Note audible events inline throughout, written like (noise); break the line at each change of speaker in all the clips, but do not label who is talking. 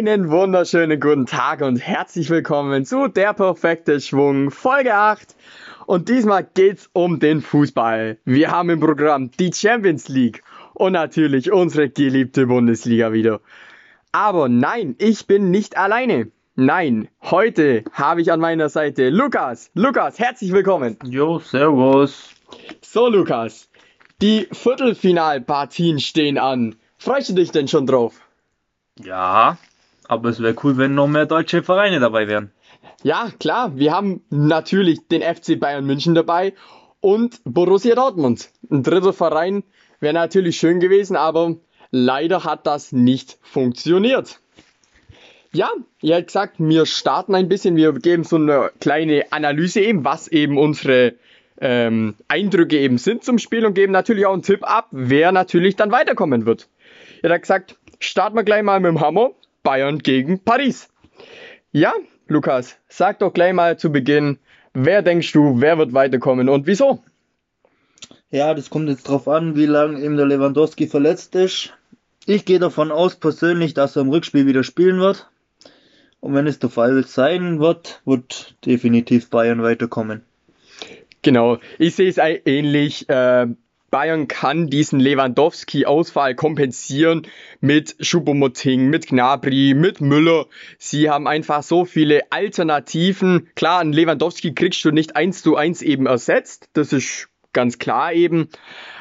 Einen wunderschönen guten Tag und herzlich willkommen zu Der perfekte Schwung Folge 8. Und diesmal geht's um den Fußball. Wir haben im Programm die Champions League und natürlich unsere geliebte Bundesliga wieder. Aber nein, ich bin nicht alleine. Nein, heute habe ich an meiner Seite Lukas. Lukas, herzlich willkommen.
Jo, servus.
So, Lukas, die Viertelfinalpartien stehen an. Freust du dich denn schon drauf?
Ja, aber es wäre cool, wenn noch mehr deutsche Vereine dabei wären.
Ja, klar, wir haben natürlich den FC Bayern München dabei und Borussia Dortmund. Ein dritter Verein wäre natürlich schön gewesen, aber leider hat das nicht funktioniert. Ja, ihr habt gesagt, wir starten ein bisschen, wir geben so eine kleine Analyse eben, was eben unsere ähm, Eindrücke eben sind zum Spiel und geben natürlich auch einen Tipp ab, wer natürlich dann weiterkommen wird. Ihr habt gesagt, starten wir gleich mal mit dem Hammer. Bayern gegen Paris. Ja, Lukas, sag doch gleich mal zu Beginn, wer denkst du, wer wird weiterkommen und wieso?
Ja, das kommt jetzt drauf an, wie lange eben der Lewandowski verletzt ist. Ich gehe davon aus persönlich, dass er im Rückspiel wieder spielen wird. Und wenn es der Fall sein wird, wird definitiv Bayern weiterkommen.
Genau, ich sehe es ähnlich. Äh, Bayern kann diesen Lewandowski-Ausfall kompensieren mit Schuppomoting, mit Gnabry, mit Müller. Sie haben einfach so viele Alternativen. Klar, einen Lewandowski kriegst du nicht eins zu eins eben ersetzt. Das ist ganz klar eben.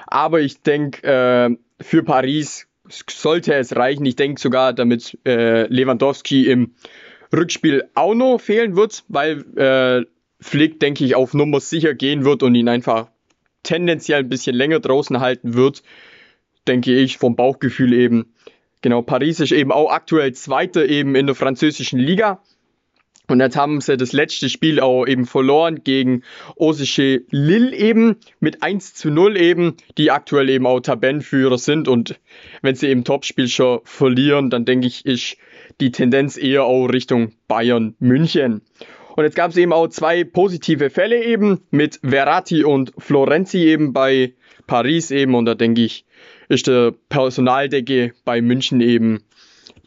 Aber ich denke, äh, für Paris sollte es reichen. Ich denke sogar, damit äh, Lewandowski im Rückspiel auch noch fehlen wird, weil äh, Flick, denke ich, auf Nummer sicher gehen wird und ihn einfach tendenziell ein bisschen länger draußen halten wird, denke ich, vom Bauchgefühl eben. Genau, Paris ist eben auch aktuell Zweiter eben in der französischen Liga. Und jetzt haben sie das letzte Spiel auch eben verloren gegen Osische Lille eben mit 1 zu 0 eben, die aktuell eben auch Tabellenführer sind. Und wenn sie eben Topspiel schon verlieren, dann denke ich, ist die Tendenz eher auch Richtung Bayern München. Und jetzt gab es eben auch zwei positive Fälle eben mit Verratti und Florenzi eben bei Paris eben. Und da denke ich, ist der Personaldecke bei München eben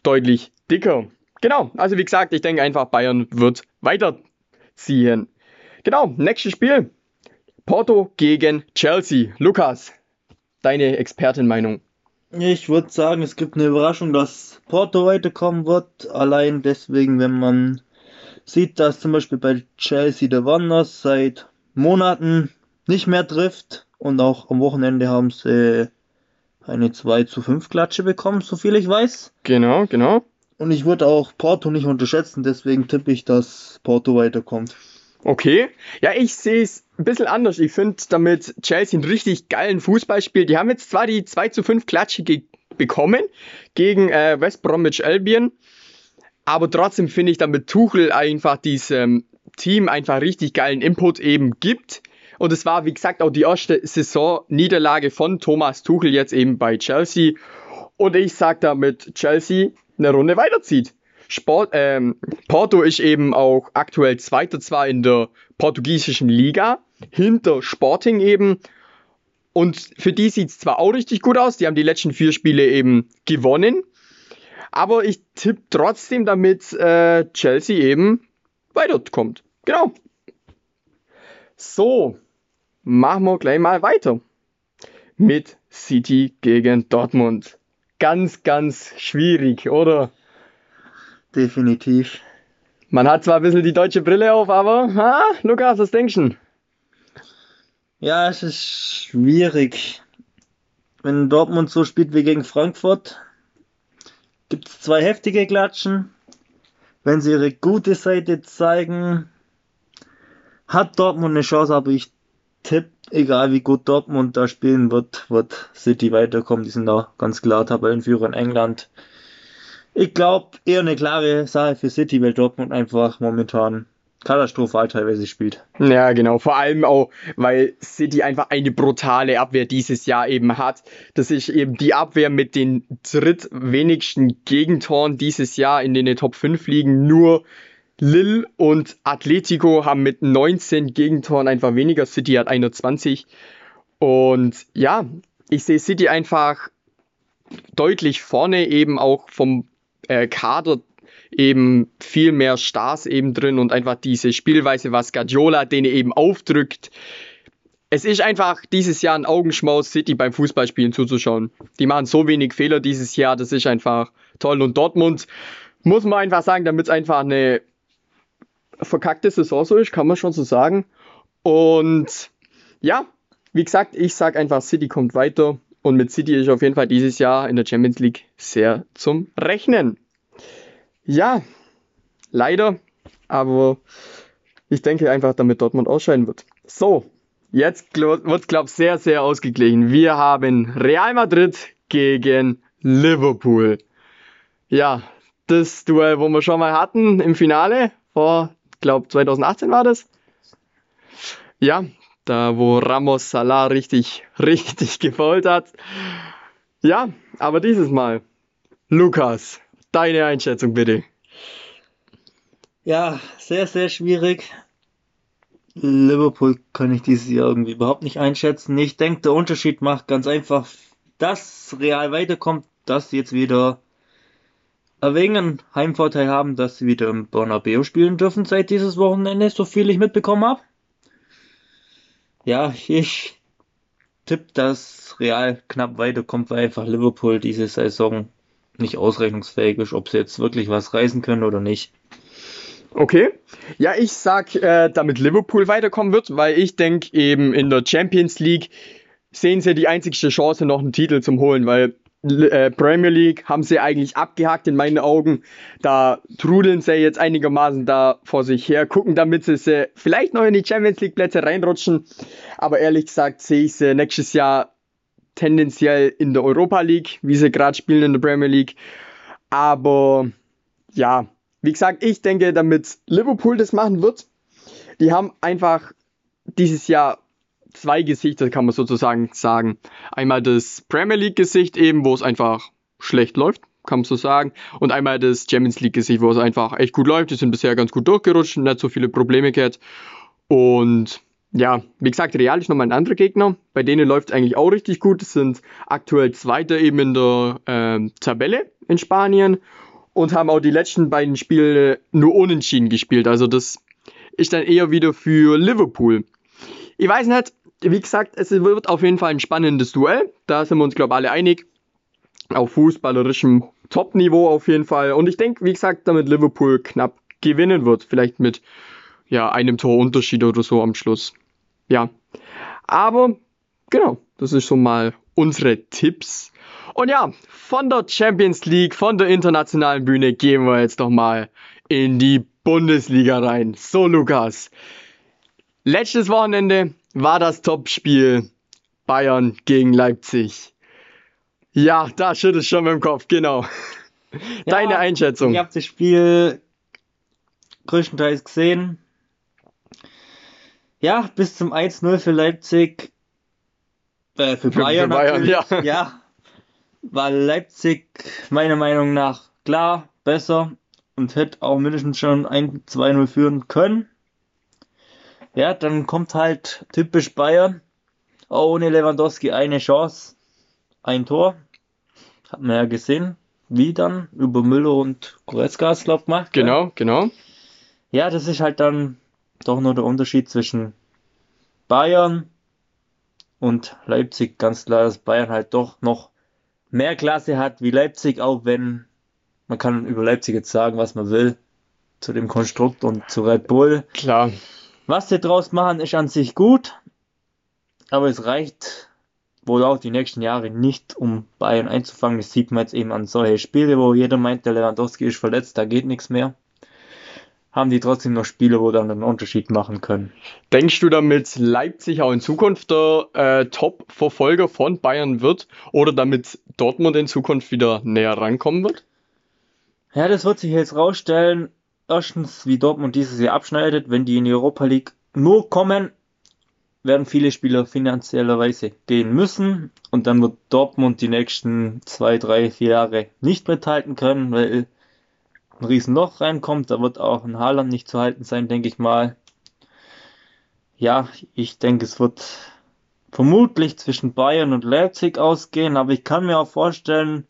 deutlich dicker. Genau, also wie gesagt, ich denke einfach, Bayern wird weiterziehen. Genau, nächstes Spiel. Porto gegen Chelsea. Lukas, deine Expertenmeinung.
Ich würde sagen, es gibt eine Überraschung, dass Porto weiterkommen wird. Allein deswegen, wenn man sieht, dass zum Beispiel bei Chelsea der Wanders seit Monaten nicht mehr trifft und auch am Wochenende haben sie eine 2 zu 5 Klatsche bekommen, so viel ich weiß.
Genau, genau.
Und ich würde auch Porto nicht unterschätzen, deswegen tippe ich, dass Porto weiterkommt.
Okay. Ja, ich sehe es ein bisschen anders. Ich finde, damit Chelsea einen richtig geilen Fußball spielt. Die haben jetzt zwar die 2 zu 5 Klatsche bekommen gegen äh, West Bromwich Albion. Aber trotzdem finde ich, damit Tuchel einfach diesem Team einfach richtig geilen Input eben gibt. Und es war, wie gesagt, auch die erste Saison-Niederlage von Thomas Tuchel jetzt eben bei Chelsea. Und ich sage damit, Chelsea eine Runde weiterzieht. Sport, ähm, Porto ist eben auch aktuell Zweiter zwar in der portugiesischen Liga, hinter Sporting eben. Und für die sieht es zwar auch richtig gut aus, die haben die letzten vier Spiele eben gewonnen. Aber ich tippe trotzdem, damit äh, Chelsea eben weiterkommt. Genau. So, machen wir gleich mal weiter. Mit City gegen Dortmund. Ganz, ganz schwierig, oder?
Definitiv.
Man hat zwar ein bisschen die deutsche Brille auf, aber, ha, Lukas, was denkst du?
Ja, es ist schwierig. Wenn Dortmund so spielt wie gegen Frankfurt, gibt es zwei heftige Klatschen. Wenn sie ihre gute Seite zeigen, hat Dortmund eine Chance, aber ich tippe, egal wie gut Dortmund da spielen wird, wird City weiterkommen. Die sind da ganz klar Tabellenführer in England. Ich glaube, eher eine klare Sache für City, weil Dortmund einfach momentan katastrophal teilweise spielt.
Ja, genau. Vor allem auch, weil City einfach eine brutale Abwehr dieses Jahr eben hat. Das ist eben die Abwehr mit den drittwenigsten Gegentoren dieses Jahr in den Top 5 liegen. Nur Lille und Atletico haben mit 19 Gegentoren einfach weniger. City hat 21. Und ja, ich sehe City einfach deutlich vorne eben auch vom äh, Kader eben viel mehr Stars eben drin und einfach diese Spielweise, was Guardiola denen eben aufdrückt. Es ist einfach dieses Jahr ein Augenschmaus, City beim Fußballspielen zuzuschauen. Die machen so wenig Fehler dieses Jahr, das ist einfach toll. Und Dortmund muss man einfach sagen, damit es einfach eine verkackte Saison so ist, kann man schon so sagen. Und ja, wie gesagt, ich sage einfach, City kommt weiter. Und mit City ist auf jeden Fall dieses Jahr in der Champions League sehr zum Rechnen. Ja, leider, aber ich denke einfach, damit Dortmund ausscheiden wird. So, jetzt wird es, glaube ich, sehr, sehr ausgeglichen. Wir haben Real Madrid gegen Liverpool. Ja, das Duell, wo wir schon mal hatten im Finale, vor, glaube 2018 war das. Ja, da wo Ramos Salah richtig, (laughs) richtig gefault hat. Ja, aber dieses Mal, Lukas, Deine Einschätzung bitte.
Ja, sehr, sehr schwierig. Liverpool kann ich dieses Jahr irgendwie überhaupt nicht einschätzen. Ich denke, der Unterschied macht ganz einfach, dass Real weiterkommt, dass sie jetzt wieder ein wenig einen Heimvorteil haben, dass sie wieder im Bernabeu spielen dürfen seit dieses Wochenende, so viel ich mitbekommen habe. Ja, ich tippe, dass Real knapp weiterkommt, weil einfach Liverpool diese Saison nicht ausrechnungsfähig ist, ob sie jetzt wirklich was reißen können oder nicht.
Okay. Ja, ich sag, äh, damit Liverpool weiterkommen wird, weil ich denke, eben in der Champions League sehen sie die einzigste Chance, noch einen Titel zu holen, weil äh, Premier League haben sie eigentlich abgehakt in meinen Augen. Da trudeln sie jetzt einigermaßen da vor sich her, gucken, damit sie, sie vielleicht noch in die Champions League Plätze reinrutschen. Aber ehrlich gesagt sehe ich sie nächstes Jahr tendenziell in der Europa League, wie sie gerade spielen in der Premier League. Aber ja, wie gesagt, ich denke, damit Liverpool das machen wird, die haben einfach dieses Jahr zwei Gesichter, kann man sozusagen sagen. Einmal das Premier League Gesicht eben, wo es einfach schlecht läuft, kann man so sagen. Und einmal das Champions League Gesicht, wo es einfach echt gut läuft. Die sind bisher ganz gut durchgerutscht, nicht so viele Probleme gehabt. Und ja, wie gesagt, Real ist nochmal ein anderer Gegner. Bei denen läuft es eigentlich auch richtig gut. Es sind aktuell Zweiter eben in der äh, Tabelle in Spanien und haben auch die letzten beiden Spiele nur unentschieden gespielt. Also das ist dann eher wieder für Liverpool. Ich weiß nicht, wie gesagt, es wird auf jeden Fall ein spannendes Duell. Da sind wir uns, glaube ich, alle einig. Auf fußballerischem Top-Niveau auf jeden Fall. Und ich denke, wie gesagt, damit Liverpool knapp gewinnen wird. Vielleicht mit ja, einem Torunterschied oder so am Schluss ja. Aber genau, das ist schon mal unsere Tipps. Und ja, von der Champions League, von der internationalen Bühne gehen wir jetzt doch mal in die Bundesliga rein. So, Lukas. Letztes Wochenende war das Topspiel Bayern gegen Leipzig. Ja, da schüttelt schon mit dem Kopf, genau. Deine Einschätzung.
Ich habe das Spiel größtenteils gesehen. Ja, bis zum 1-0 für Leipzig. Äh, für Bayern, für Bayern natürlich. Ja. ja. War Leipzig meiner Meinung nach klar besser und hätte auch mindestens schon 1-2-0 führen können. Ja, dann kommt halt typisch Bayern. Ohne Lewandowski eine Chance, ein Tor. Hat man ja gesehen, wie dann über Müller und Goretzka glaube gemacht.
Genau, ja. genau.
Ja, das ist halt dann doch nur der Unterschied zwischen Bayern und Leipzig. Ganz klar, dass Bayern halt doch noch mehr Klasse hat wie Leipzig, auch wenn man kann über Leipzig jetzt sagen, was man will, zu dem Konstrukt und zu Red Bull.
Klar.
Was sie draus machen, ist an sich gut, aber es reicht wohl auch die nächsten Jahre nicht, um Bayern einzufangen. Das sieht man jetzt eben an solche Spiele, wo jeder meint, der Lewandowski ist verletzt, da geht nichts mehr haben die trotzdem noch Spiele, wo dann einen Unterschied machen können.
Denkst du, damit Leipzig auch in Zukunft der äh, Top-Verfolger von Bayern wird oder damit Dortmund in Zukunft wieder näher rankommen wird?
Ja, das wird sich jetzt rausstellen. Erstens, wie Dortmund dieses Jahr abschneidet, wenn die in die Europa League nur kommen, werden viele Spieler finanziellerweise gehen müssen und dann wird Dortmund die nächsten zwei, drei, vier Jahre nicht mithalten können, weil ein Riesenloch reinkommt. Da wird auch ein Haaland nicht zu halten sein, denke ich mal. Ja, ich denke, es wird vermutlich zwischen Bayern und Leipzig ausgehen, aber ich kann mir auch vorstellen,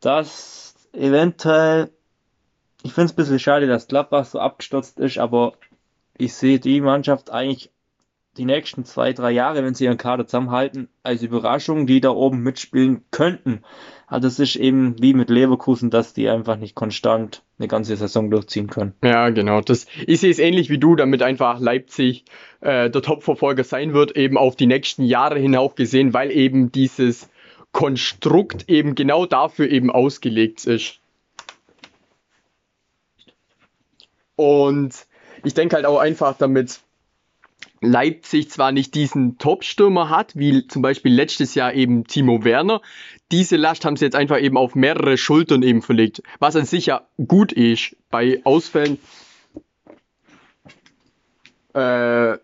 dass eventuell, ich finde es ein bisschen schade, dass Gladbach so abgestürzt ist, aber ich sehe die Mannschaft eigentlich die nächsten zwei, drei Jahre, wenn sie ihren Kader zusammenhalten, als Überraschung, die da oben mitspielen könnten. Also es ist eben wie mit Leverkusen, dass die einfach nicht konstant eine ganze Saison durchziehen können.
Ja, genau. Das, ich sehe es ähnlich wie du, damit einfach Leipzig äh, der Topverfolger sein wird, eben auf die nächsten Jahre hinauf gesehen, weil eben dieses Konstrukt eben genau dafür eben ausgelegt ist. Und ich denke halt auch einfach, damit Leipzig zwar nicht diesen Top-Stürmer hat, wie zum Beispiel letztes Jahr eben Timo Werner, diese Last haben sie jetzt einfach eben auf mehrere Schultern eben verlegt, was an sich ja gut ist. Bei Ausfällen, äh,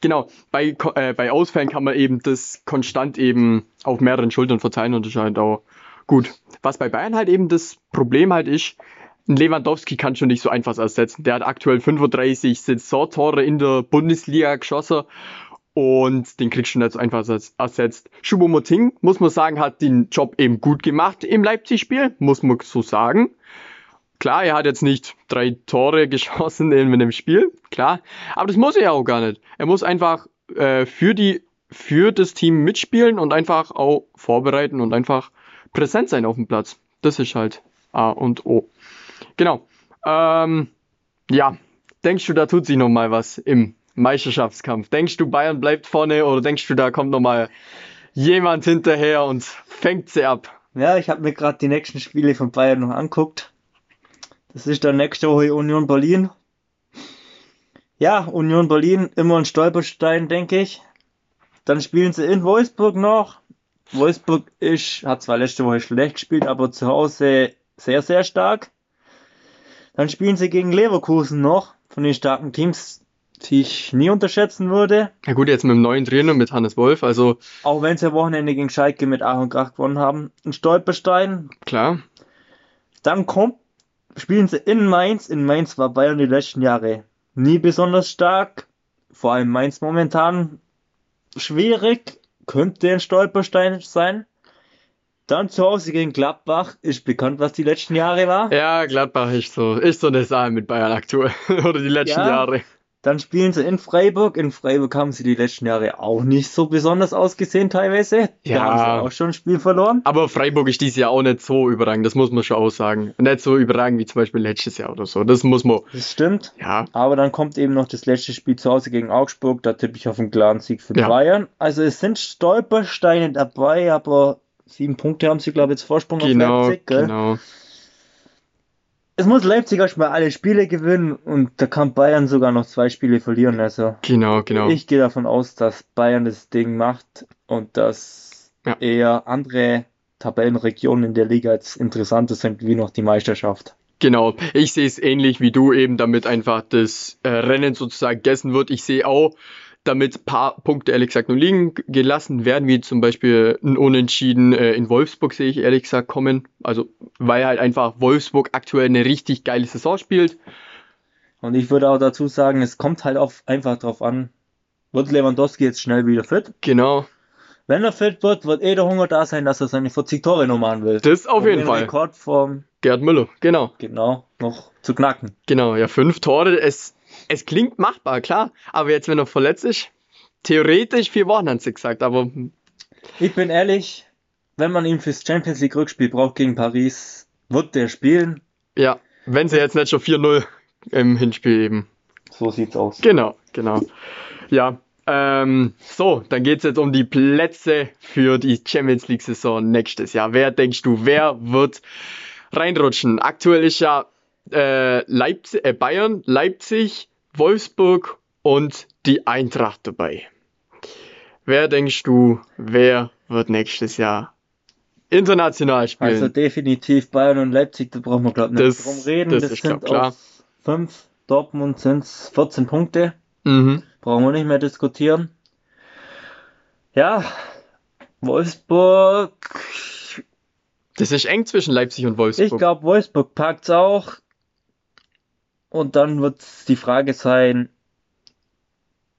genau, bei, äh, bei Ausfällen kann man eben das konstant eben auf mehreren Schultern verteilen und das ist halt auch gut. Was bei Bayern halt eben das Problem halt ist, Lewandowski kann schon nicht so einfach ersetzen. Der hat aktuell 35 Saisontore in der Bundesliga geschossen und den kriegst du nicht so einfach ersetzt. Choupo-Moting, muss man sagen, hat den Job eben gut gemacht im Leipzig-Spiel, muss man so sagen. Klar, er hat jetzt nicht drei Tore (laughs) geschossen in einem Spiel, klar, aber das muss er ja auch gar nicht. Er muss einfach äh, für, die, für das Team mitspielen und einfach auch vorbereiten und einfach präsent sein auf dem Platz. Das ist halt A und O. Genau. Ähm, ja, denkst du, da tut sich noch mal was im Meisterschaftskampf? Denkst du, Bayern bleibt vorne oder denkst du, da kommt noch mal jemand hinterher und fängt sie ab?
Ja, ich habe mir gerade die nächsten Spiele von Bayern noch anguckt. Das ist dann nächste Woche Union Berlin. Ja, Union Berlin immer ein Stolperstein, denke ich. Dann spielen sie in Wolfsburg noch. Wolfsburg ist, hat zwar letzte Woche schlecht gespielt, aber zu Hause sehr, sehr stark. Dann spielen sie gegen Leverkusen noch, von den starken Teams, die ich nie unterschätzen würde.
Ja gut, jetzt mit dem neuen Trainer, mit Hannes Wolf, also...
Auch wenn sie am Wochenende gegen Schalke mit Ach und Krach gewonnen haben. Ein Stolperstein.
Klar.
Dann kommt, spielen sie in Mainz. In Mainz war Bayern die letzten Jahre nie besonders stark. Vor allem Mainz momentan schwierig. Könnte ein Stolperstein sein. Dann zu Hause gegen Gladbach. Ist bekannt, was die letzten Jahre war.
Ja, Gladbach ist so, ist so eine Sache mit Bayern aktuell. (laughs) Oder die letzten ja, Jahre.
Dann spielen sie in Freiburg. In Freiburg haben sie die letzten Jahre auch nicht so besonders ausgesehen teilweise.
Ja.
Da haben sie auch schon ein Spiel verloren.
Aber Freiburg ist dieses Jahr auch nicht so überragend. Das muss man schon auch sagen. Nicht so überragend wie zum Beispiel letztes Jahr oder so. Das muss man.
Das stimmt.
Ja.
Aber dann kommt eben noch das letzte Spiel zu Hause gegen Augsburg. Da tippe ich auf einen klaren Sieg für ja. Bayern. Also es sind Stolpersteine dabei, aber Sieben Punkte haben sie, glaube ich, jetzt Vorsprung
genau, auf Leipzig. Gell? Genau.
Es muss Leipzig erstmal alle Spiele gewinnen und da kann Bayern sogar noch zwei Spiele verlieren. Also
genau, genau.
Ich gehe davon aus, dass Bayern das Ding macht und dass ja. eher andere Tabellenregionen in der Liga jetzt interessanter sind wie noch die Meisterschaft.
Genau, ich sehe es ähnlich wie du eben, damit einfach das äh, Rennen sozusagen gegessen wird. Ich sehe auch damit ein paar Punkte ehrlich gesagt nur liegen gelassen werden, wie zum Beispiel ein Unentschieden äh, in Wolfsburg, sehe ich ehrlich gesagt kommen. Also, weil halt einfach Wolfsburg aktuell eine richtig geile Saison spielt.
Und ich würde auch dazu sagen, es kommt halt auch einfach drauf an, wird Lewandowski jetzt schnell wieder fit?
Genau.
Wenn er fit wird, wird eh der Hunger da sein, dass er seine 40 Tore noch machen will.
Das auf um jeden Fall.
Rekord vom
Gerd Müller, genau.
Genau, noch zu knacken.
Genau, ja, fünf Tore. Es es klingt machbar, klar. Aber jetzt, wenn er verletzt ist, theoretisch vier Wochen haben sie gesagt, aber.
Ich bin ehrlich, wenn man ihn fürs Champions League Rückspiel braucht gegen Paris, wird der spielen.
Ja, wenn sie jetzt nicht schon 4-0 im Hinspiel eben.
So sieht's aus.
Genau, genau. Ja, ähm, so, dann geht es jetzt um die Plätze für die Champions League Saison nächstes Jahr. Wer denkst du, wer wird reinrutschen? Aktuell ist ja äh, Leipzig, äh, Bayern, Leipzig, Wolfsburg und die Eintracht dabei. Wer denkst du, wer wird nächstes Jahr international spielen?
Also definitiv Bayern und Leipzig, da brauchen wir glaube ich nicht drum reden.
Das, das ist sind klar.
fünf, Dortmund sind es 14 Punkte.
Mhm.
Brauchen wir nicht mehr diskutieren. Ja, Wolfsburg.
Das ist eng zwischen Leipzig und Wolfsburg.
Ich glaube, Wolfsburg packt es auch. Und dann wird die Frage sein,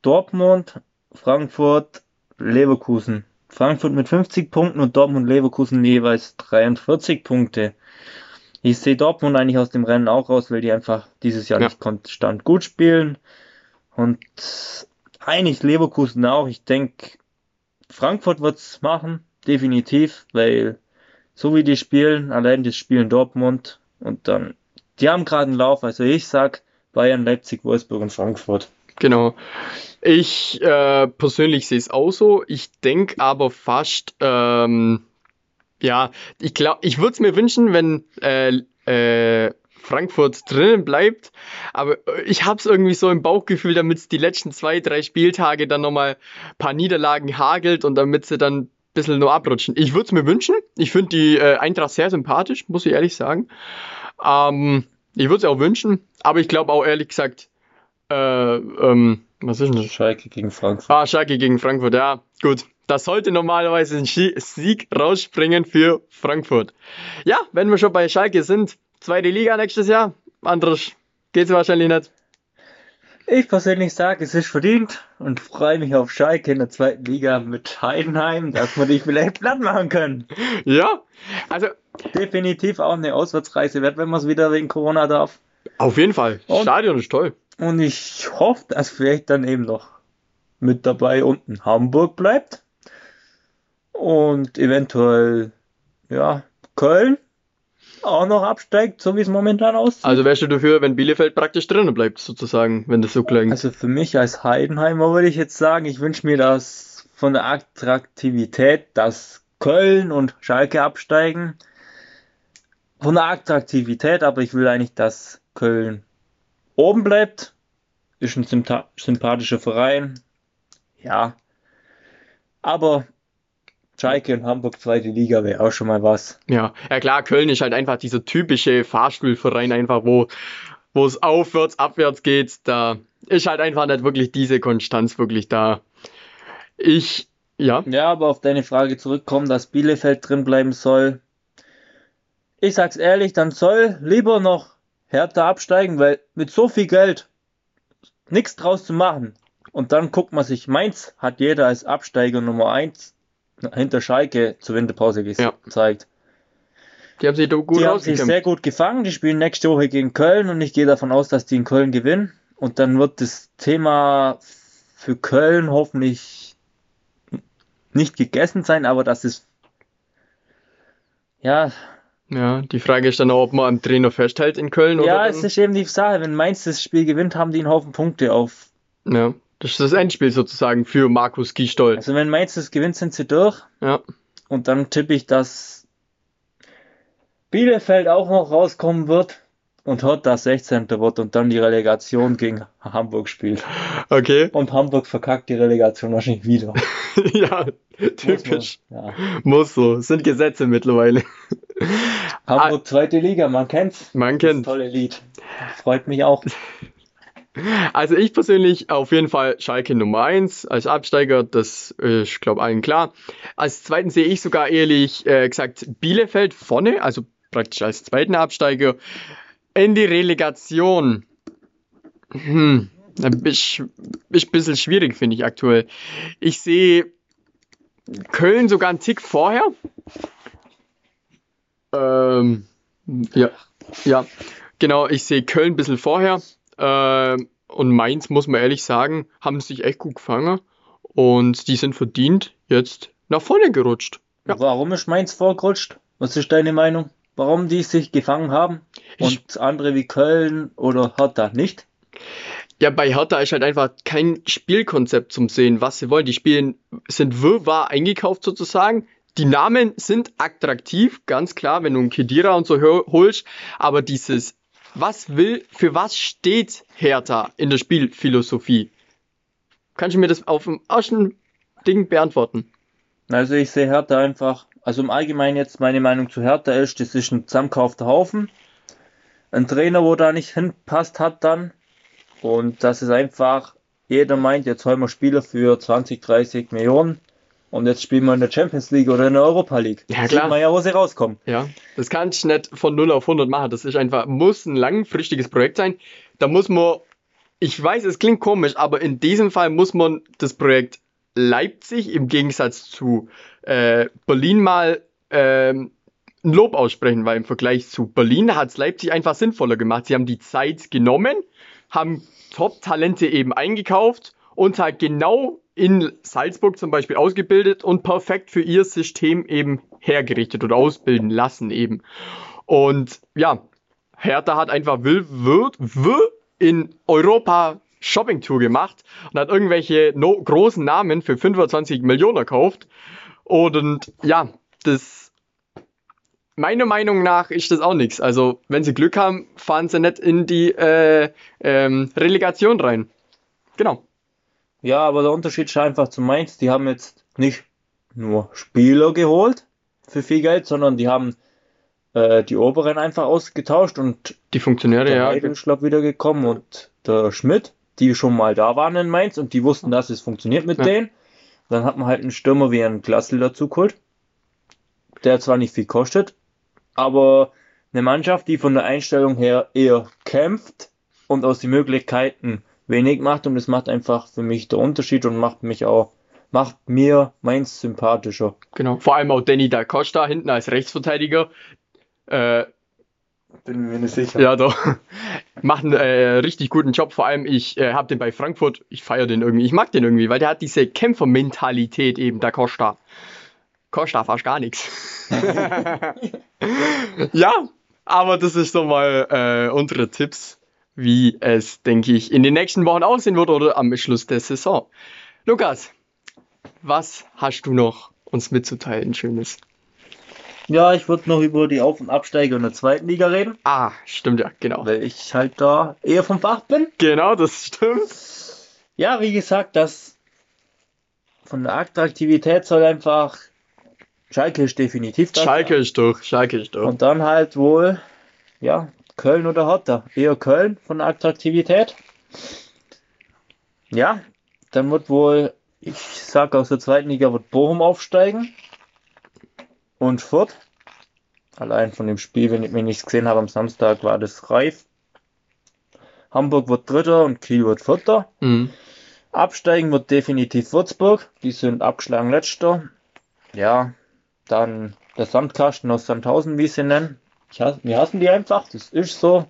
Dortmund, Frankfurt, Leverkusen. Frankfurt mit 50 Punkten und Dortmund und Leverkusen jeweils 43 Punkte. Ich sehe Dortmund eigentlich aus dem Rennen auch raus, weil die einfach dieses Jahr
Ja.
nicht konstant gut spielen. Und eigentlich Leverkusen auch. Ich denke, Frankfurt wird's machen, definitiv, weil so wie die spielen, allein das Spielen Dortmund und dann, die haben gerade einen Lauf. Also ich sag Bayern, Leipzig, Wolfsburg und Frankfurt.
Genau. Ich äh, persönlich sehe es auch so. Ich denke aber fast, ähm, ja, ich glaube, ich würde es mir wünschen, wenn äh, äh, Frankfurt drinnen bleibt. Aber äh, ich habe es irgendwie so im Bauchgefühl, damit es die letzten zwei, drei Spieltage dann nochmal ein paar Niederlagen hagelt und damit sie dann ein bisschen nur abrutschen. Ich würde es mir wünschen. Ich finde die äh, Eintracht sehr sympathisch, muss ich ehrlich sagen. Ähm, ich würde es auch wünschen, aber ich glaube auch ehrlich gesagt, äh, ähm, was ist denn das?
Schalke gegen Frankfurt.
Ah, Schalke gegen Frankfurt, ja, gut. Das sollte normalerweise ein Sieg rausspringen für Frankfurt. Ja, wenn wir schon bei Schalke sind, zweite Liga nächstes Jahr, anderes geht's wahrscheinlich nicht.
Ich persönlich sage, es ist verdient und freue mich auf Schalke in der zweiten Liga mit Heidenheim, dass wir die vielleicht platt machen können.
Ja, also
Definitiv auch eine Auswärtsreise wert, wenn man es wieder wegen Corona darf.
auf jeden Fall.
Und-
Stadion ist toll.
Und ich hoffe, dass vielleicht dann eben noch mit dabei unten Hamburg bleibt. Und eventuell, ja, Köln auch noch absteigt, so wie es momentan aussieht.
Also wärst du dafür, wenn Bielefeld praktisch drinnen bleibt, sozusagen, wenn das so klingt.
Also für mich als Heidenheimer würde ich jetzt sagen, ich wünsche mir das von der Attraktivität, dass Köln und Schalke absteigen. Von der Attraktivität, aber ich will eigentlich, dass Köln oben bleibt. Ist ein sympa- sympathischer Verein. Ja. Aber Schalke und Hamburg zweite Liga wäre auch schon mal was.
Ja, ja klar, Köln ist halt einfach dieser typische Fahrstuhlverein, einfach wo, wo es aufwärts, abwärts geht. Da ist halt einfach nicht wirklich diese Konstanz wirklich da. Ich, ja,
Ja, aber auf deine Frage zurückkommen, dass Bielefeld drin bleiben soll. Ich sag's ehrlich, dann soll lieber noch Hertha absteigen, weil mit so viel Geld nichts draus zu machen. Und dann guckt man sich, Mainz hat jeder als Absteiger Nummer 1 hinter Schalke zur Winterpause ges-
Ja.
gezeigt.
die haben sich da gut
Die haben sich sehr gut gefangen. Die spielen nächste Woche gegen Köln und ich gehe davon aus, dass die in Köln gewinnen. Und dann wird das Thema für Köln hoffentlich nicht gegessen sein, aber das ist ja,
Ja, die Frage ist dann auch, ob man am Trainer festhält in Köln oder
ja,
dann,
es ist eben die Sache, wenn Mainz das Spiel gewinnt, haben die einen Haufen Punkte auf.
ja, das ist das Endspiel sozusagen für Markus Gistol.
Also wenn Mainz das gewinnt, sind sie durch.
Ja,
Und dann tippe ich, dass Bielefeld auch noch rauskommen wird und Hertha 16. wird und dann die Relegation gegen Hamburg spielt.
okay.
Und Hamburg verkackt die Relegation wahrscheinlich wieder. (laughs)
ja,
Muss
typisch.
man- Ja.
Muss so. Sind Gesetze mittlerweile.
Hamburg zweite Liga, man kennt's.
Man
Das
kennt.
tolle Lied. Freut mich auch.
Also ich persönlich auf jeden Fall Schalke Nummer 1 als Absteiger, das ist, ich glaube, allen klar. Als zweiten sehe ich sogar ehrlich äh, gesagt Bielefeld vorne, also praktisch als zweiten Absteiger in die Relegation. Hm, ist, ist ein bisschen schwierig, finde ich aktuell. Ich sehe Köln sogar einen Tick vorher. Ähm, ja, ja, genau, ich sehe Köln ein bisschen vorher. Ähm, und Mainz, muss man ehrlich sagen, haben sich echt gut gefangen. Und die sind verdient jetzt nach vorne gerutscht. Ja.
Warum ist Mainz vorgerutscht? Was ist deine Meinung? Warum die sich gefangen haben und andere wie Köln oder Hertha nicht?
Ja, bei Hertha ist halt einfach kein Spielkonzept zum Sehen, was sie wollen. Die spielen, sind wirrwarr eingekauft sozusagen. Die Namen sind attraktiv, ganz klar, wenn du einen Kedira und so hol- holst. Aber dieses, was will, für was steht Hertha in der Spielphilosophie? Kannst du mir das auf dem ersten Ding beantworten?
Also ich sehe Hertha einfach, also im Allgemeinen jetzt meine Meinung zu Hertha ist, das ist ein zusammenkaufter Haufen. Ein Trainer, wo da nicht hinpasst hat dann. Und das ist einfach, jeder meint, jetzt holen wir Spieler für 20, 30 Millionen. Und jetzt spielen wir in der Champions League oder in der Europa League.
Ja,
Sieht
klar.
man ja, wo sie rauskommen.
Ja, das kannst du nicht von 0 auf 100 machen. Das ist einfach, muss ein langfristiges Projekt sein. Da muss man, ich weiß, es klingt komisch, aber in diesem Fall muss man das Projekt Leipzig im Gegensatz zu äh, Berlin mal ähm, ein Lob aussprechen, weil im Vergleich zu Berlin hat es Leipzig einfach sinnvoller gemacht. Sie haben die Zeit genommen, haben Top-Talente eben eingekauft und halt genau in Salzburg zum Beispiel ausgebildet und perfekt für ihr System eben hergerichtet oder ausbilden lassen eben. Und ja, Hertha hat einfach will, wird, will in Europa Shopping Tour gemacht und hat irgendwelche no großen Namen für 25 Millionen gekauft. Und ja, das meiner Meinung nach ist das auch nichts. Also, wenn sie Glück haben, fahren sie nicht in die äh, ähm, Relegation rein. Genau.
Ja, aber der Unterschied ist einfach zu Mainz, die haben jetzt nicht nur Spieler geholt für viel Geld, sondern die haben äh, die Oberen einfach ausgetauscht und
die Funktionäre,
der
ja.
Ist, glaub, wieder gekommen und der Schmidt, die schon mal da waren in Mainz und die wussten, dass es funktioniert mit
Ja.
denen. Dann hat man halt einen Stürmer wie einen Klassel dazu geholt, der zwar nicht viel kostet, aber eine Mannschaft, die von der Einstellung her eher kämpft und aus den Möglichkeiten wenig macht und das macht einfach für mich der Unterschied und macht mich auch, macht mir Mainz sympathischer.
Genau. Vor allem auch Danny da Costa hinten als Rechtsverteidiger. Äh,
Bin mir nicht sicher.
ja, doch. (laughs) Macht einen äh, richtig guten Job. Vor allem, ich äh, habe den bei Frankfurt. Ich feiere den irgendwie. Ich mag den irgendwie, weil der hat diese Kämpfermentalität eben, der Costa. Costa fast gar nichts. (laughs) ja, aber das ist so mal äh, unsere Tipps, wie es, denke ich, in den nächsten Wochen aussehen wird oder am Schluss der Saison. Lukas, was hast du noch uns mitzuteilen, Schönes?
Ja, ich würde noch über die Auf- und Absteiger in der zweiten Liga reden,
Ah, stimmt ja, genau.
weil ich halt da eher vom Fach bin.
Genau, das stimmt.
Ja, wie gesagt, das von der Attraktivität soll einfach Schalke ist definitiv das.
Schalke ist durch, Schalke ist durch.
Und dann halt wohl, ja, Köln oder Hertha. Eher Köln von der Attraktivität. Ja, dann wird wohl, ich sag aus der zweiten Liga wird Bochum aufsteigen. Und Fürth. Allein von dem Spiel, wenn ich mir nichts gesehen habe am Samstag, war das reif. Hamburg wird Dritter und Kiel wird Vierter.
Mhm.
Absteigen wird definitiv Würzburg. Die sind abgeschlagen letzter. Ja, dann der Sandkasten aus Sandhausen, wie sie nennen. Ich hasse, wir hassen die einfach. Das ist so.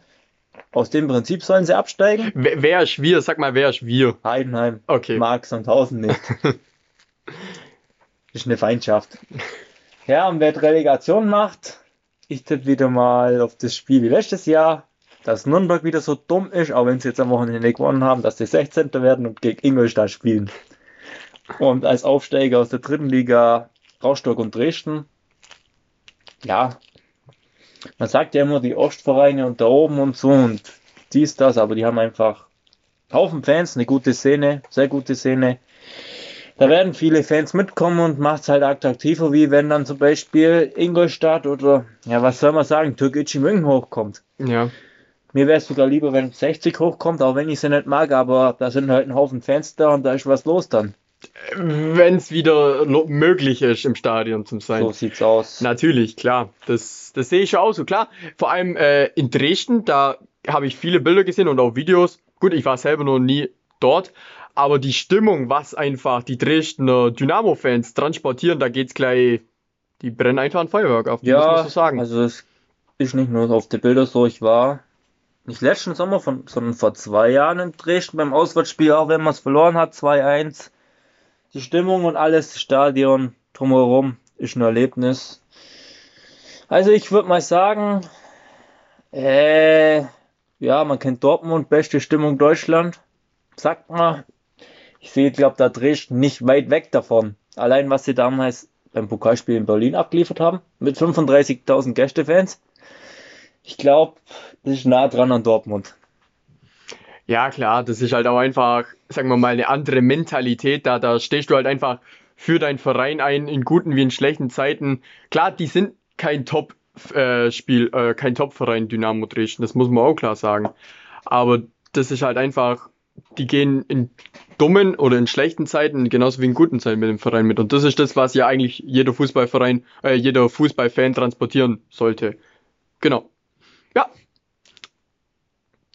Aus dem Prinzip sollen sie absteigen.
Wer wer ist wir? Sag mal, wer ist wir?
Heidenheim
Okay.
mag Sandhausen nicht. (laughs) ist eine Feindschaft. Ja, und wer die Relegation macht, ich tippe wieder mal auf das Spiel wie letztes Jahr, dass Nürnberg wieder so dumm ist, auch wenn sie jetzt am Wochenende gewonnen haben, dass sie 16. werden und gegen Ingolstadt spielen. Und als Aufsteiger aus der dritten Liga Rostock und Dresden. Ja, man sagt ja immer die Ostvereine und da oben und so und dies, das, aber die haben einfach Haufen Fans, eine gute Szene, sehr gute Szene. Da werden viele Fans mitkommen und macht es halt attraktiver, wie wenn dann zum Beispiel Ingolstadt oder, ja, was soll man sagen, Türkgücü München hochkommt.
Ja.
Mir wäre es sogar lieber, wenn 60 hochkommt, auch wenn ich sie nicht mag, aber da sind halt ein Haufen Fans da und da ist was los dann.
Wenn es wieder möglich ist, im Stadion zu sein.
So sieht's aus.
Natürlich, klar. Das, das sehe ich schon auch so. Klar, vor allem äh, in Dresden, da habe ich viele Bilder gesehen und auch Videos. Gut, ich war selber noch nie dort. Aber die Stimmung, was einfach die Dresdner Dynamo-Fans transportieren, da geht's gleich, die brennen einfach ein Feuerwerk auf, muss man
Ja,
so sagen.
also es ist nicht nur auf die Bilder so, ich war nicht letzten Sommer, von, sondern vor zwei Jahren in Dresden beim Auswärtsspiel, auch wenn man es verloren hat, 2-1. Die Stimmung und alles, das Stadion drumherum ist ein Erlebnis. Also ich würde mal sagen, äh, ja, man kennt Dortmund, beste Stimmung Deutschland, sagt man. Ich sehe, glaube da Dresden nicht weit weg davon. Allein was sie damals beim Pokalspiel in Berlin abgeliefert haben, mit 35.000 Gästefans. Ich glaube, das ist nah dran an Dortmund.
Ja, klar, das ist halt auch einfach, sagen wir mal, eine andere Mentalität da. Da stehst du halt einfach für deinen Verein ein, in guten wie in schlechten Zeiten. Klar, die sind kein Top-Spiel, äh, kein Top-Verein Dynamo Dresden, das muss man auch klar sagen. Aber das ist halt einfach, die gehen in dummen oder in schlechten Zeiten genauso wie in guten Zeiten mit dem Verein mit. Und das ist das, was ja eigentlich jeder Fußballverein, äh, jeder Fußballfan transportieren sollte. Genau. Ja,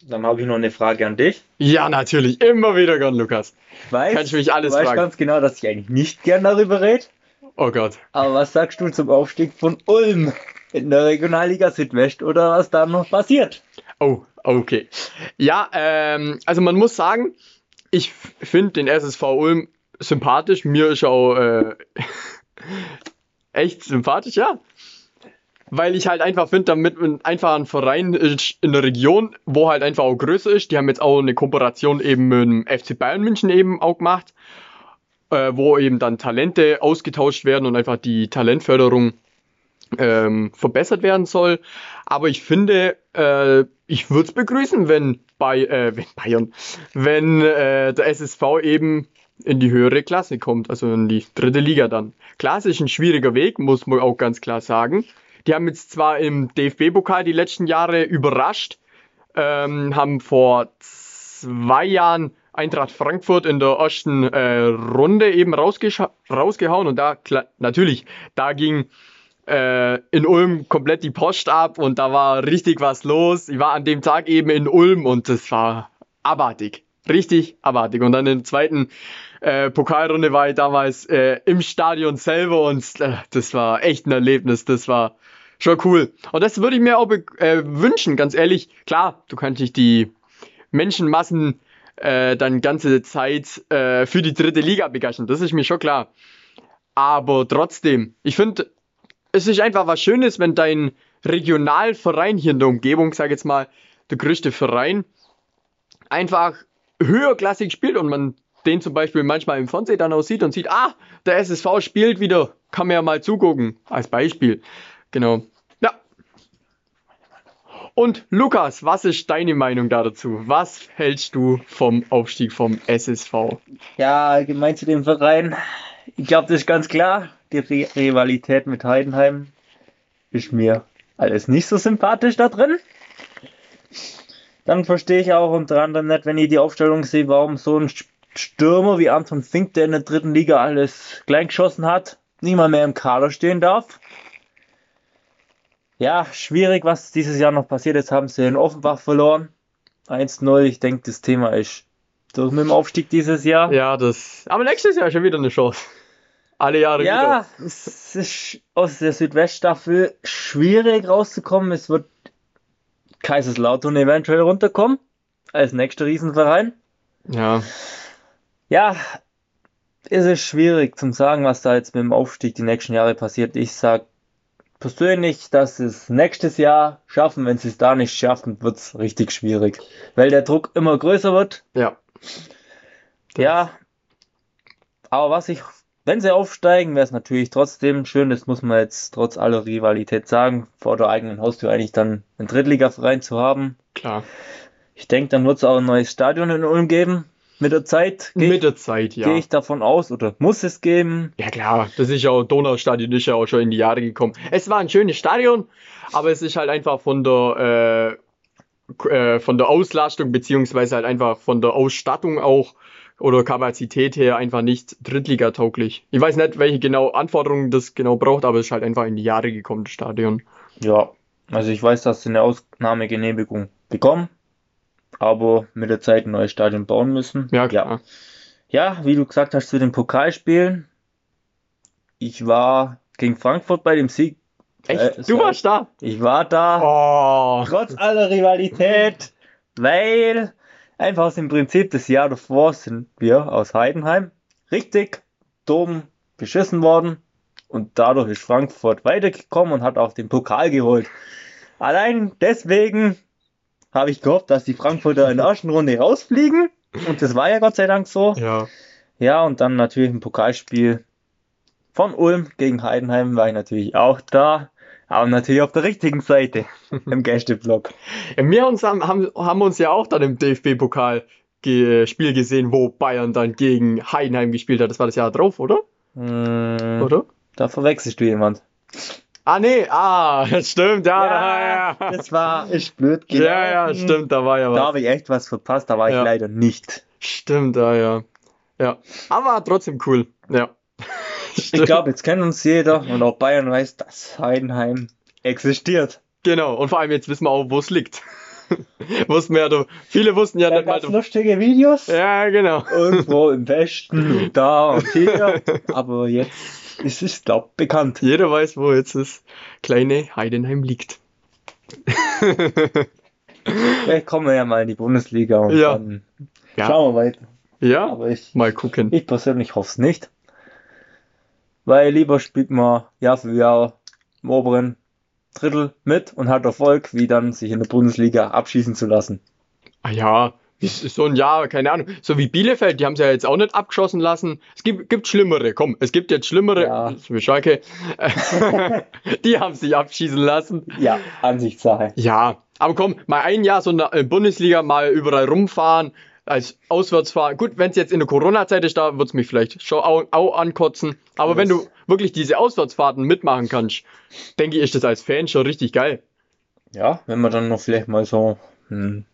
Dann habe ich noch eine Frage an dich.
ja, natürlich, immer wieder gern, Lukas.
Ich weiß,
Kannst du mich alles
weißt
fragen.
ganz genau, dass ich eigentlich nicht gern darüber rede.
Oh Gott.
Aber was sagst du zum Aufstieg von Ulm? in der Regionalliga Südwest oder was da noch passiert.
Oh, okay. Ja, ähm, also man muss sagen, ich finde den SSV Ulm sympathisch. Mir ist auch äh, (laughs) echt sympathisch, ja. Weil ich halt einfach finde, damit man einfach ein Verein ist in der Region, wo halt einfach auch größer ist. Die haben jetzt auch eine Kooperation eben mit dem FC Bayern München eben auch gemacht, äh, wo eben dann Talente ausgetauscht werden und einfach die Talentförderung ähm, verbessert werden soll. Aber ich finde, äh, ich würde es begrüßen, wenn, bei, äh, wenn Bayern, wenn äh, der SSV eben in die höhere Klasse kommt, also in die dritte Liga dann. Klar, es ist ein schwieriger Weg, muss man auch ganz klar sagen. Die haben jetzt zwar im DFB-Pokal die letzten Jahre überrascht, ähm, haben vor zwei Jahren Eintracht Frankfurt in der ersten äh, Runde eben rausgehauen und da, klar, natürlich, da ging äh, in Ulm komplett die Post ab und da war richtig was los. Ich war an dem Tag eben in Ulm und das war abartig. Richtig abartig. Und dann in der zweiten äh, Pokalrunde war ich damals äh, im Stadion selber und äh, das war echt ein Erlebnis. Das war schon cool. Und das würde ich mir auch äh, wünschen, ganz ehrlich. Klar, du kannst nicht die Menschenmassen äh, dann ganze Zeit äh, für die dritte Liga begeistern. Das ist mir schon klar. Aber trotzdem, ich finde, es ist einfach was Schönes, wenn dein Regionalverein hier in der Umgebung, sag jetzt mal, der größte Verein, einfach höherklassig spielt und man den zum Beispiel manchmal im Fernsehen dann auch sieht und sieht, ah, der SSV spielt wieder, kann man ja mal zugucken, als Beispiel. Genau. Ja. Und Lukas, was ist deine Meinung dazu? Was hältst du vom Aufstieg vom SSV?
Ja, allgemein zu dem Verein. Ich glaube, das ist ganz klar die Rivalität mit Heidenheim ist mir alles nicht so sympathisch da drin. Dann verstehe ich auch unter anderem nicht, wenn ich die Aufstellung sehe, warum so ein Stürmer wie Anton Fink, der in der dritten Liga alles klein geschossen hat, nicht mal mehr im Kader stehen darf. Ja, schwierig, was dieses Jahr noch passiert. Jetzt haben sie in Offenbach verloren. 1-0. Ich denke, das Thema ist durch mit dem Aufstieg dieses Jahr.
Ja, das. Aber nächstes Jahr schon wieder eine Chance alle Jahre
ja, wieder. Ja, es ist aus der Südweststaffel schwierig rauszukommen. Es wird Kaiserslautern eventuell runterkommen als nächster Riesenverein.
Ja.
Ja, es ist schwierig zu sagen, was da jetzt mit dem Aufstieg die nächsten Jahre passiert. Ich sag persönlich, dass es nächstes Jahr schaffen. Wenn sie es da nicht schaffen, wird es richtig schwierig. Weil der Druck immer größer wird.
Ja.
Ja. Aber was ich wenn sie aufsteigen, wäre es natürlich trotzdem schön, das muss man jetzt trotz aller Rivalität sagen, vor der eigenen Haustür eigentlich dann einen Drittligaverein zu haben.
Klar.
Ich denke, dann wird es auch ein neues Stadion in Ulm geben. Mit der Zeit.
Mit ich, der Zeit, ja.
Gehe ich davon aus oder muss es geben?
Ja klar, das ist ja auch Donaustadion ist ja auch schon in die Jahre gekommen. Es war ein schönes Stadion, aber es ist halt einfach von der äh, äh, von der Auslastung beziehungsweise halt einfach von der Ausstattung auch oder Kapazität her einfach nicht Drittliga-tauglich. Ich weiß nicht, welche genau Anforderungen das genau braucht, aber es ist halt einfach in die Jahre gekommen, das Stadion.
Ja, also ich weiß, dass sie eine Ausnahmegenehmigung bekommen, aber mit der Zeit ein neues Stadion bauen müssen.
Ja, klar.
Ja, ja wie du gesagt hast, zu den Pokalspielen. Ich war gegen Frankfurt bei dem Sieg.
Echt? Äh, du warst da?
Ich war da.
Oh.
Trotz aller Rivalität, (laughs) weil Einfach aus dem Prinzip des Jahr davor sind wir aus Heidenheim richtig dumm beschissen worden und dadurch ist Frankfurt weitergekommen und hat auch den Pokal geholt. Allein deswegen habe ich gehofft, dass die Frankfurter in der ersten Runde rausfliegen und das war ja Gott sei Dank so.
Ja.
Ja, und dann natürlich ein Pokalspiel von Ulm gegen Heidenheim war ich natürlich auch da. Aber natürlich auf der richtigen Seite (laughs) im Gästeblock.
Ja, wir uns haben, haben, haben uns ja auch dann im DFB-Pokal Spiel gesehen, wo Bayern dann gegen Heidenheim gespielt hat. Das war das Jahr drauf, oder?
Mm, oder? Da verwechselst du jemand.
Ah, nee, ah, (laughs) das stimmt, ja.
ja, ja. Das war echt blöd
gelaufen. Ja, ja, stimmt, da war ja
was. Da habe ich echt was verpasst, da war ja. ich leider nicht.
Stimmt, ah, ja. Ja, aber trotzdem cool, ja.
Ich glaube, jetzt kennt uns jeder und auch Bayern weiß, dass Heidenheim existiert.
Genau, und vor allem jetzt wissen wir auch, wo es liegt. (laughs) wussten wir ja, viele wussten ja
da
nicht
mal. lustige Videos.
Ja, genau.
Irgendwo im Westen und (laughs) da und hier. Aber jetzt Es ist, glaub, bekannt.
Jeder weiß, wo jetzt das kleine Heidenheim liegt. (laughs)
Vielleicht kommen wir ja mal in die Bundesliga und
Ja.
dann
Ja.
schauen wir weiter.
Ja,
Aber ich,
mal gucken.
ich persönlich hoffe es nicht. Weil lieber spielt man Jahr für Jahr im oberen Drittel mit und hat Erfolg, wie dann sich in der Bundesliga abschießen zu lassen.
Ah ja, so ein Jahr, keine Ahnung. So wie Bielefeld, die haben sie ja jetzt auch nicht abgeschossen lassen. Es gibt, gibt schlimmere, komm, es gibt jetzt schlimmere,
Ja.
Schalke, (laughs) die haben sich abschießen lassen.
Ja, Ansichtssache.
Ja, aber komm, mal ein Jahr so in der äh, Bundesliga mal überall rumfahren, als Auswärtsfahren. Gut, wenn es jetzt in der Corona-Zeit ist, da wird es mich vielleicht schon auch, auch ankotzen. Aber wenn du wirklich diese Auswärtsfahrten mitmachen kannst, denke ich, ist das als Fan schon richtig geil.
Ja, wenn man dann noch vielleicht mal so einen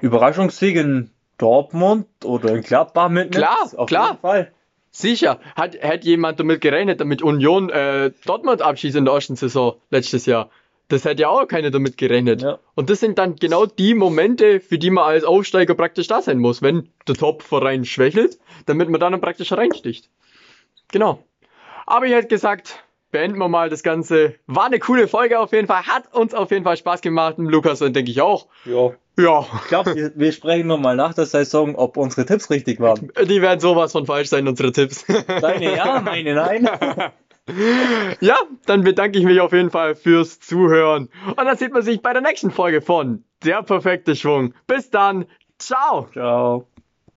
Überraschungssieg in Dortmund oder in Gladbach mitnimmt.
Klar,
auf
klar.
jeden Fall.
Sicher, hat, hat jemand damit gerechnet, damit Union äh, Dortmund abschießt in der ersten Saison letztes Jahr? Das hätte ja auch keiner damit gerechnet.
Ja.
Und das sind dann genau die Momente, für die man als Aufsteiger praktisch da sein muss, wenn der Top-Verein schwächelt, damit man dann praktisch reinsticht. Genau. Aber ich hätte gesagt, beenden wir mal das Ganze. War eine coole Folge auf jeden Fall, hat uns auf jeden Fall Spaß gemacht, Lukas und denke ich auch.
Ja.
Ja,
Ich glaube, wir, wir sprechen nochmal nach der Saison, ob unsere Tipps richtig waren.
die werden sowas von falsch sein, unsere Tipps.
Deine ja, meine nein. (laughs)
Ja, dann bedanke ich mich auf jeden Fall fürs Zuhören. Und dann sieht man sich bei der nächsten Folge von Der perfekte Schwung. Bis dann. Ciao.
Ciao.